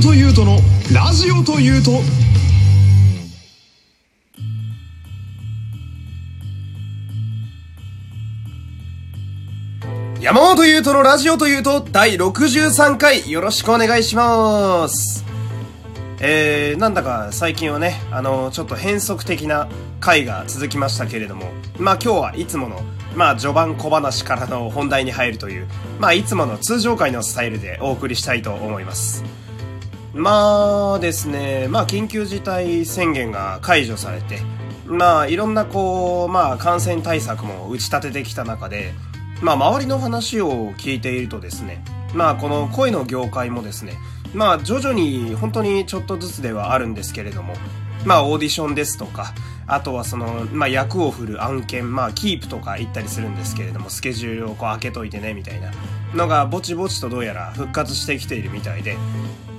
本優斗のラジオというと山本優斗のラジオというと第63回よろしくお願いします。えー、なんだか最近はね、あの、ちょっと変則的な回が続きましたけれども、まあ今日はいつもの、まあ序盤小話からの本題に入るという、まあいつもの通常回のスタイルでお送りしたいと思います。まあですね、まあ緊急事態宣言が解除されて、まあいろんなこう、まあ感染対策も打ち立ててきた中で、まあ周りの話を聞いているとですね、まあこの声の業界もですね、まあ徐々に本当にちょっとずつではあるんですけれども、まあオーディションですとか、あとはその、まあ役を振る案件、まあキープとか言ったりするんですけれども、スケジュールをこう開けといてね、みたいなのがぼちぼちとどうやら復活してきているみたいで、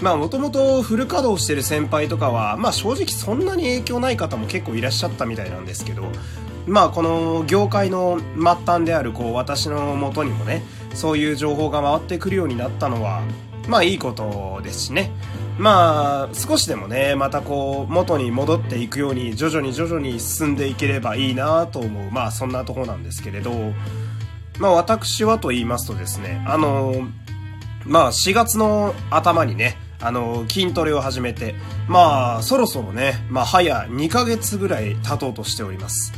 まあもともとフル稼働してる先輩とかは、まあ正直そんなに影響ない方も結構いらっしゃったみたいなんですけど、まあこの業界の末端であるこう私の元にもね、そういう情報が回ってくるようになったのは、まあいいことですしね。まあ少しでもね、またこう元に戻っていくように徐々に徐々に進んでいければいいなと思う、まあそんなとこなんですけれど、まあ私はと言いますとですね、あの、まあ4月の頭にね、あの、筋トレを始めて、まあそろそろね、まあ早2ヶ月ぐらい経とうとしております。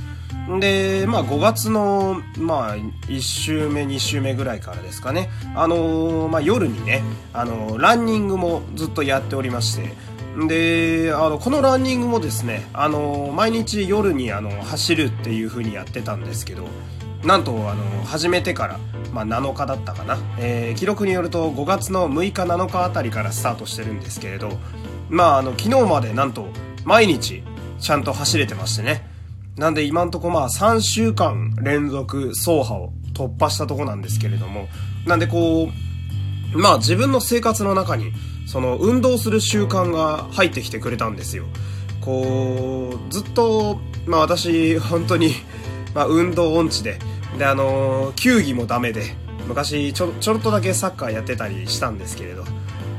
で、まあ5月の、まあ1週目、2週目ぐらいからですかね。あのーまあ夜にね、あのーランニングもずっとやっておりまして、で、あの、このランニングもですね、あのー毎日夜にあの、走るっていう風にやってたんですけど、なんと、あの、始めてから、まあ、7日だったかな。えー記録によると5月の6日7日あたりからスタートしてるんですけれど、まあ、あの、昨日までなんと、毎日、ちゃんと走れてましてね。なんで今んとこまあ3週間連続走破を突破したとこなんですけれども、なんでこう、まあ自分の生活の中に、その運動する習慣が入ってきてくれたんですよ。こう、ずっと、まあ私、本当に、まあ運動音痴で、であの球技もダメで、昔ちょ、ちょろっとだけサッカーやってたりしたんですけれど、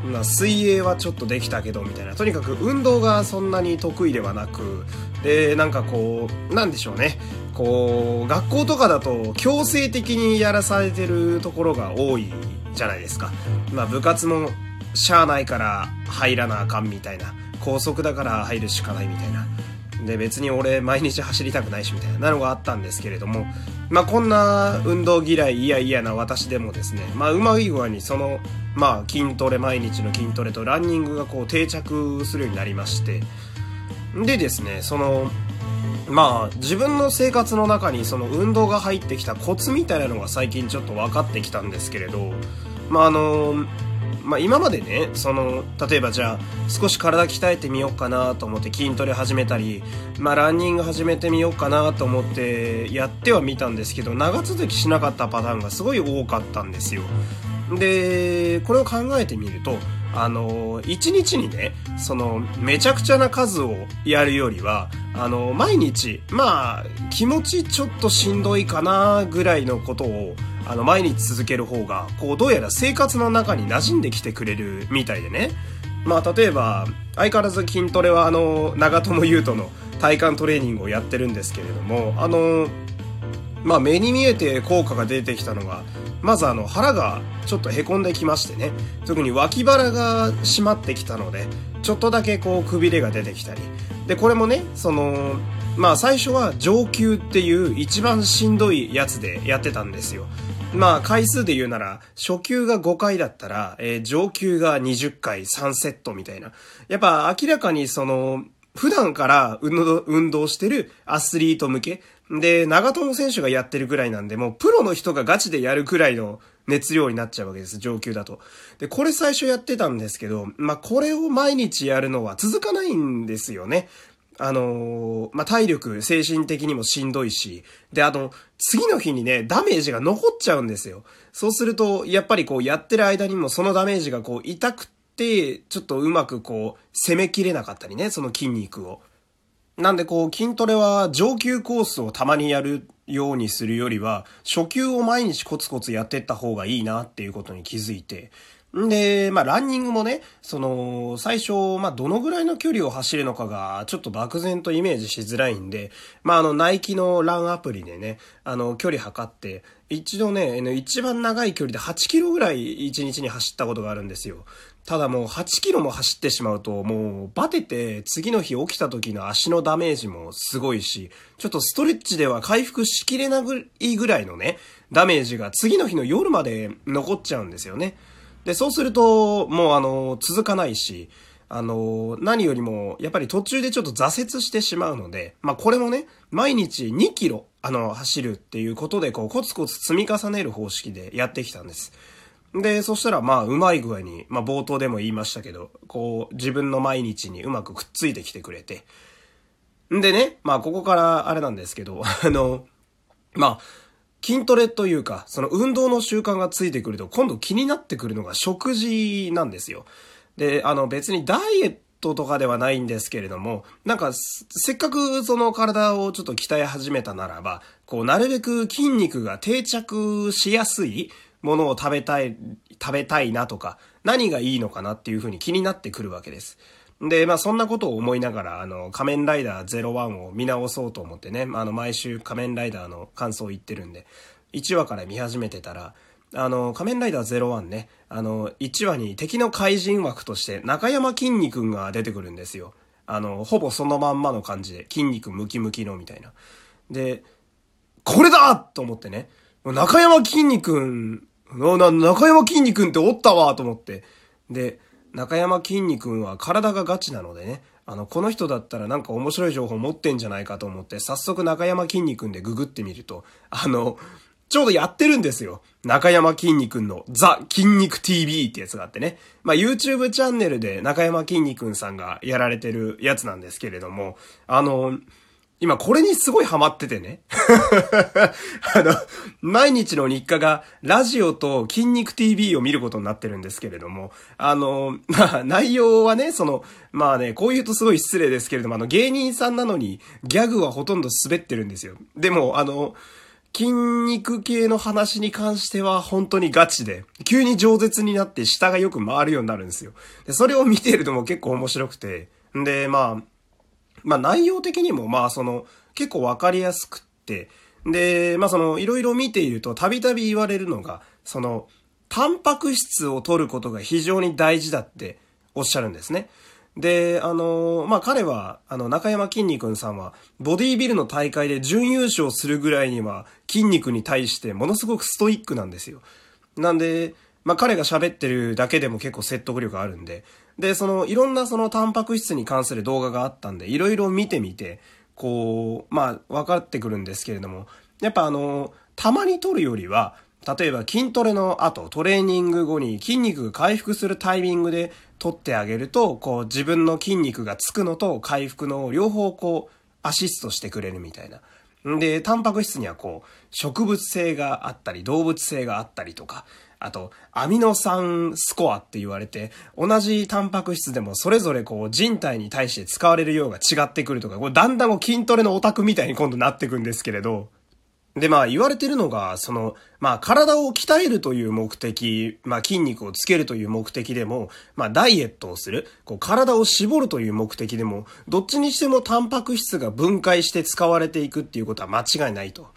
まあ水泳はちょっとできたけど、みたいな。とにかく運動がそんなに得意ではなく、で、なんかこう、なんでしょうね。こう、学校とかだと強制的にやらされてるところが多いじゃないですか。まあ部活もしゃあないから入らなあかんみたいな。高速だから入るしかないみたいな。で、別に俺毎日走りたくないしみたいなのがあったんですけれども、まあこんな運動嫌い嫌々な私でもですね、まあうまい具合にその、まあ筋トレ、毎日の筋トレとランニングがこう定着するようになりまして、でですね、その、まあ自分の生活の中にその運動が入ってきたコツみたいなのが最近ちょっと分かってきたんですけれど、まああの、まあ今までね、その、例えばじゃあ少し体鍛えてみようかなと思って筋トレ始めたり、まあランニング始めてみようかなと思ってやってはみたんですけど、長続きしなかったパターンがすごい多かったんですよ。で、これを考えてみると、あの、一日にね、その、めちゃくちゃな数をやるよりは、あの、毎日、まあ、気持ちちょっとしんどいかな、ぐらいのことを、あの、毎日続ける方が、こう、どうやら生活の中に馴染んできてくれるみたいでね。まあ、例えば、相変わらず筋トレは、あの、長友佑都の体幹トレーニングをやってるんですけれども、あの、まあ目に見えて効果が出てきたのが、まずあの腹がちょっと凹んできましてね、特に脇腹が締まってきたので、ちょっとだけこうくびれが出てきたり。で、これもね、その、まあ最初は上級っていう一番しんどいやつでやってたんですよ。まあ回数で言うなら、初級が5回だったら、えー上級が20回3セットみたいな。やっぱ明らかにその、普段から運動してるアスリート向け。で、長友選手がやってるぐらいなんで、もうプロの人がガチでやるくらいの熱量になっちゃうわけです、上級だと。で、これ最初やってたんですけど、まあ、これを毎日やるのは続かないんですよね。あのーまあ、体力、精神的にもしんどいし、で、あの、次の日にね、ダメージが残っちゃうんですよ。そうすると、やっぱりこう、やってる間にもそのダメージがこう、痛くて、ちょっとうまくこう、攻めきれなかったりね、その筋肉を。なんでこう筋トレは上級コースをたまにやるようにするよりは初級を毎日コツコツやってった方がいいなっていうことに気づいてんで、まあ、ランニングもね、その、最初、まあ、どのぐらいの距離を走るのかが、ちょっと漠然とイメージしづらいんで、まあ、あの、ナイキのランアプリでね、あの、距離測って、一度ね、一番長い距離で8キロぐらい1日に走ったことがあるんですよ。ただもう8キロも走ってしまうと、もうバテて次の日起きた時の足のダメージもすごいし、ちょっとストレッチでは回復しきれないぐらいのね、ダメージが次の日の夜まで残っちゃうんですよね。で、そうすると、もうあの、続かないし、あの、何よりも、やっぱり途中でちょっと挫折してしまうので、まあこれもね、毎日2キロ、あの、走るっていうことで、こう、コツコツ積み重ねる方式でやってきたんです。で、そしたらまあ、うまい具合に、まあ冒頭でも言いましたけど、こう、自分の毎日にうまくくっついてきてくれて。んでね、まあここからあれなんですけど、あの、まあ、筋トレというか、その運動の習慣がついてくると、今度気になってくるのが食事なんですよ。で、あの別にダイエットとかではないんですけれども、なんか、せっかくその体をちょっと鍛え始めたならば、こう、なるべく筋肉が定着しやすいものを食べたい、食べたいなとか、何がいいのかなっていうふうに気になってくるわけです。で、まあそんなことを思いながら、あの、仮面ライダー01を見直そうと思ってね、あの、毎週仮面ライダーの感想を言ってるんで、1話から見始めてたら、あの、仮面ライダー01ね、あの、1話に敵の怪人枠として中山筋肉が出てくるんですよ。あの、ほぼそのまんまの感じで、筋肉ムキムキのみたいな。で、これだと思ってね、中山筋肉な、な中山筋肉っておったわと思って。で、中山筋肉は体がガチなのでね、あの、この人だったらなんか面白い情報持ってんじゃないかと思って、早速中山筋肉でググってみると、あの、ちょうどやってるんですよ。中山筋肉のザ・筋肉 TV ってやつがあってね。まあ、YouTube チャンネルで中山筋肉さんがやられてるやつなんですけれども、あの、今これにすごいハマっててね。あの、毎日の日課がラジオと筋肉 TV を見ることになってるんですけれども、あの、まあ内容はね、その、まあね、こう言うとすごい失礼ですけれども、あの芸人さんなのにギャグはほとんど滑ってるんですよ。でも、あの、筋肉系の話に関しては本当にガチで、急に饒舌になって下がよく回るようになるんですよ。で、それを見てるとも結構面白くて、で、まあ、まあ内容的にもまあその結構わかりやすくって、で、まあそのいろいろ見ているとたびたび言われるのが、そのタンパク質を取ることが非常に大事だっておっしゃるんですね。で、あの、まあ、彼は、あの、中山筋肉さんは、ボディービルの大会で準優勝するぐらいには、筋肉に対してものすごくストイックなんですよ。なんで、まあ、彼が喋ってるだけでも結構説得力あるんで、で、その、いろんなそのタンパク質に関する動画があったんで、いろいろ見てみて、こう、まあ、分かってくるんですけれども、やっぱあの、たまに撮るよりは、例えば筋トレの後、トレーニング後に筋肉が回復するタイミングで撮ってあげると、こう自分の筋肉がつくのと回復の両方こうアシストしてくれるみたいな。で、タンパク質にはこう植物性があったり動物性があったりとか、あと、アミノ酸スコアって言われて、同じタンパク質でもそれぞれこう人体に対して使われる量が違ってくるとか、これだんだん筋トレのオタクみたいに今度なってくんですけれど、で、まあ言われてるのが、その、まあ体を鍛えるという目的、まあ筋肉をつけるという目的でも、まあダイエットをする、こう体を絞るという目的でも、どっちにしてもタンパク質が分解して使われていくっていうことは間違いないと。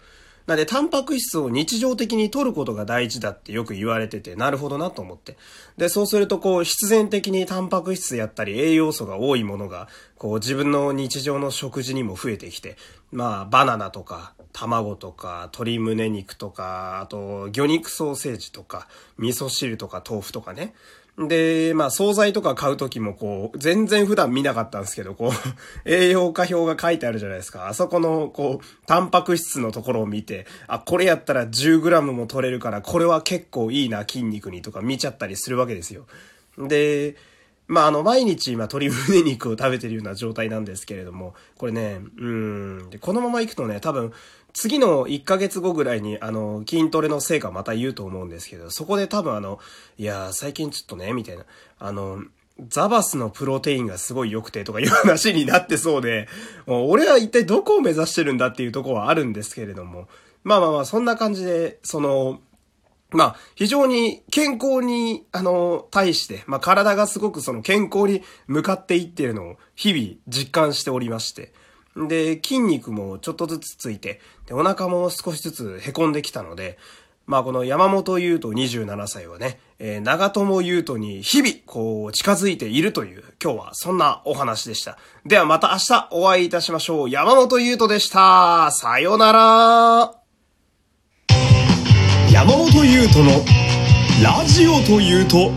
なんで、タンパク質を日常的に取ることが大事だってよく言われてて、なるほどなと思って。で、そうすると、こう、必然的にタンパク質やったり栄養素が多いものが、こう、自分の日常の食事にも増えてきて、まあ、バナナとか、卵とか、鶏胸肉とか、あと、魚肉ソーセージとか、味噌汁とか豆腐とかね。で、まあ、惣菜とか買うときもこう、全然普段見なかったんですけど、こう、栄養価表が書いてあるじゃないですか。あそこの、こう、タンパク質のところを見て、あ、これやったら 10g も取れるから、これは結構いいな、筋肉にとか見ちゃったりするわけですよ。で、まあ、あの、毎日今鶏胸肉を食べてるような状態なんですけれども、これね、うん、で、このまま行くとね、多分、次の1ヶ月後ぐらいに、あの、筋トレの成果また言うと思うんですけど、そこで多分あの、いや最近ちょっとね、みたいな、あの、ザバスのプロテインがすごい良くてとかいう話になってそうで、もう俺は一体どこを目指してるんだっていうとこはあるんですけれども、まあまあまあ、そんな感じで、その、まあ、非常に健康に、あの、対して、まあ、体がすごくその健康に向かっていっているのを日々実感しておりまして。で、筋肉もちょっとずつついて、で、お腹も少しずつ凹んできたので、まあこの山本優斗27歳はね、えー、長友優斗に日々こう近づいているという今日はそんなお話でした。ではまた明日お会いいたしましょう。山本優斗でした。さよなら。山本優斗のラジオというと